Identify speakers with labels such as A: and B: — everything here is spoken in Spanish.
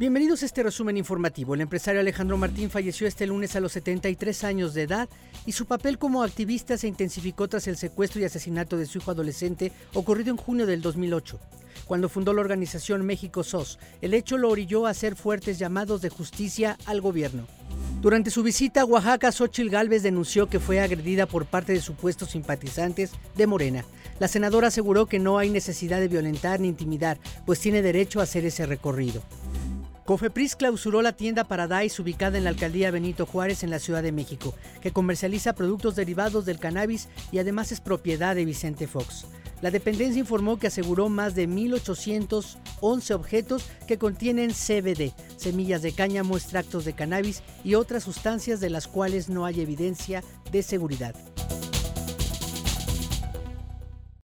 A: Bienvenidos a este resumen informativo. El empresario Alejandro Martín falleció este lunes a los 73 años de edad y su papel como activista se intensificó tras el secuestro y asesinato de su hijo adolescente ocurrido en junio del 2008. Cuando fundó la organización México SOS, el hecho lo orilló a hacer fuertes llamados de justicia al gobierno. Durante su visita a Oaxaca, Xochil Gálvez denunció que fue agredida por parte de supuestos simpatizantes de Morena. La senadora aseguró que no hay necesidad de violentar ni intimidar, pues tiene derecho a hacer ese recorrido. Cofepris clausuró la tienda Paradise ubicada en la alcaldía Benito Juárez en la Ciudad de México, que comercializa productos derivados del cannabis y además es propiedad de Vicente Fox. La dependencia informó que aseguró más de 1.811 objetos que contienen CBD, semillas de cáñamo, extractos de cannabis y otras sustancias de las cuales no hay evidencia de seguridad.